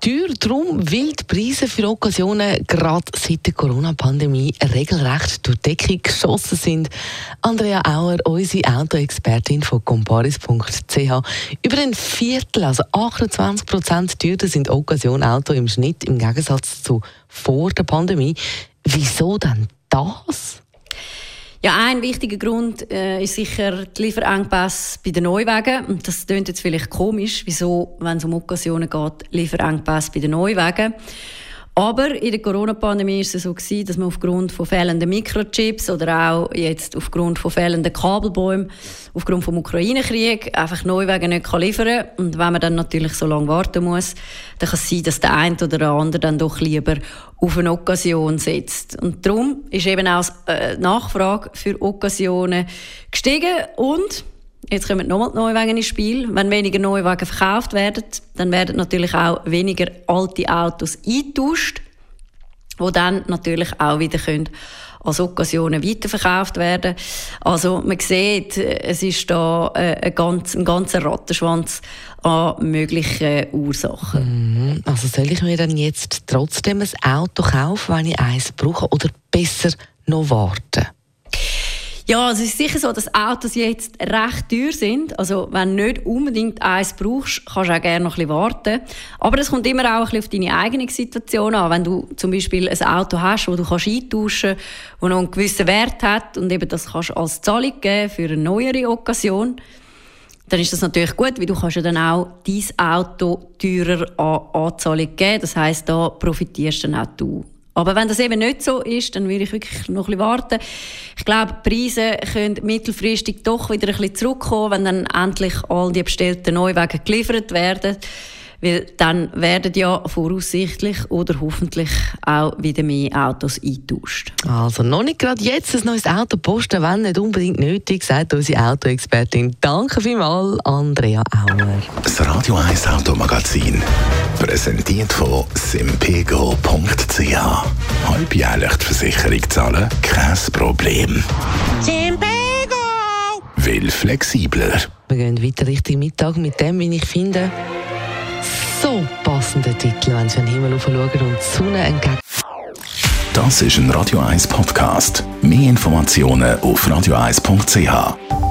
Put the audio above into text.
Teuer darum, weil die Preise für Occasionen gerade seit der Corona-Pandemie regelrecht durch die Decke geschossen sind. Andrea Auer, unsere Autoexpertin von comparis.ch. Über ein Viertel, also 28 Prozent teurer sind Occasion-Auto im Schnitt im Gegensatz zu vor der Pandemie. Wieso denn das? Ja, ein wichtiger Grund äh, ist sicher die Lieferengpässe bei den Neuwagen. Und das klingt jetzt vielleicht komisch, wieso, wenn es um Occasionen geht, Lieferengpässe bei den Neuwagen. Aber in der Corona-Pandemie ist es so gewesen, dass man aufgrund von fehlenden Mikrochips oder auch jetzt aufgrund von fehlenden Kabelbäumen, aufgrund vom Ukraine-Krieg einfach Neuwagen nicht kann liefern kann. Und wenn man dann natürlich so lange warten muss, dann kann es sein, dass der eine oder der andere dann doch lieber auf eine Occasion setzt. Und darum ist eben auch die äh, Nachfrage für Occasionen gestiegen und Jetzt kommen nochmal die Neuwagen ins Spiel. Wenn weniger Neuwagen verkauft werden, dann werden natürlich auch weniger alte Autos eingetauscht, die dann natürlich auch wieder können als Occasionen weiterverkauft werden. Also man sieht, es ist da äh, ein, ganz, ein ganzer Rattenschwanz an möglichen Ursachen. Mhm. Also soll ich mir dann jetzt trotzdem ein Auto kaufen, wenn ich eins brauche, oder besser noch warten? Ja, es ist sicher so, dass Autos jetzt recht teuer sind. Also wenn du nicht unbedingt eins brauchst, kannst du auch gerne noch ein bisschen warten. Aber es kommt immer auch ein bisschen auf deine eigene Situation an. Wenn du zum Beispiel ein Auto hast, das du kannst eintauschen kannst, das noch einen gewissen Wert hat und eben das kannst als Zahlung geben für eine neuere Occasion, dann ist das natürlich gut, weil du kannst ja dann auch dein Auto teurer an Anzahlung geben. Das heisst, da profitierst dann auch du. Aber wenn das eben nicht so ist, dann würde ich wirklich noch ein bisschen warten. Ich glaube, die Preise können mittelfristig doch wieder ein bisschen zurückkommen, wenn dann endlich all die bestellten Neuwagen geliefert werden. Weil dann werden ja voraussichtlich oder hoffentlich auch wieder mehr Autos eingetauscht. Also noch nicht gerade jetzt ein neues Auto posten, wenn nicht unbedingt nötig, sagt unsere Autoexpertin. Danke vielmals, Andrea Auer. Das Radio 1 Automagazin. Präsentiert von simpego.ch. Halbjährlich die Versicherung zahlen? Kein Problem. Simpego! Will flexibler. Wir gehen weiter Richtung Mittag mit dem, wie ich finde, passenden Titel, wenn Sie an den Himmel schauen und die Sonne entgegen. Das ist ein Radio 1 Podcast. Mehr Informationen auf radio1.ch.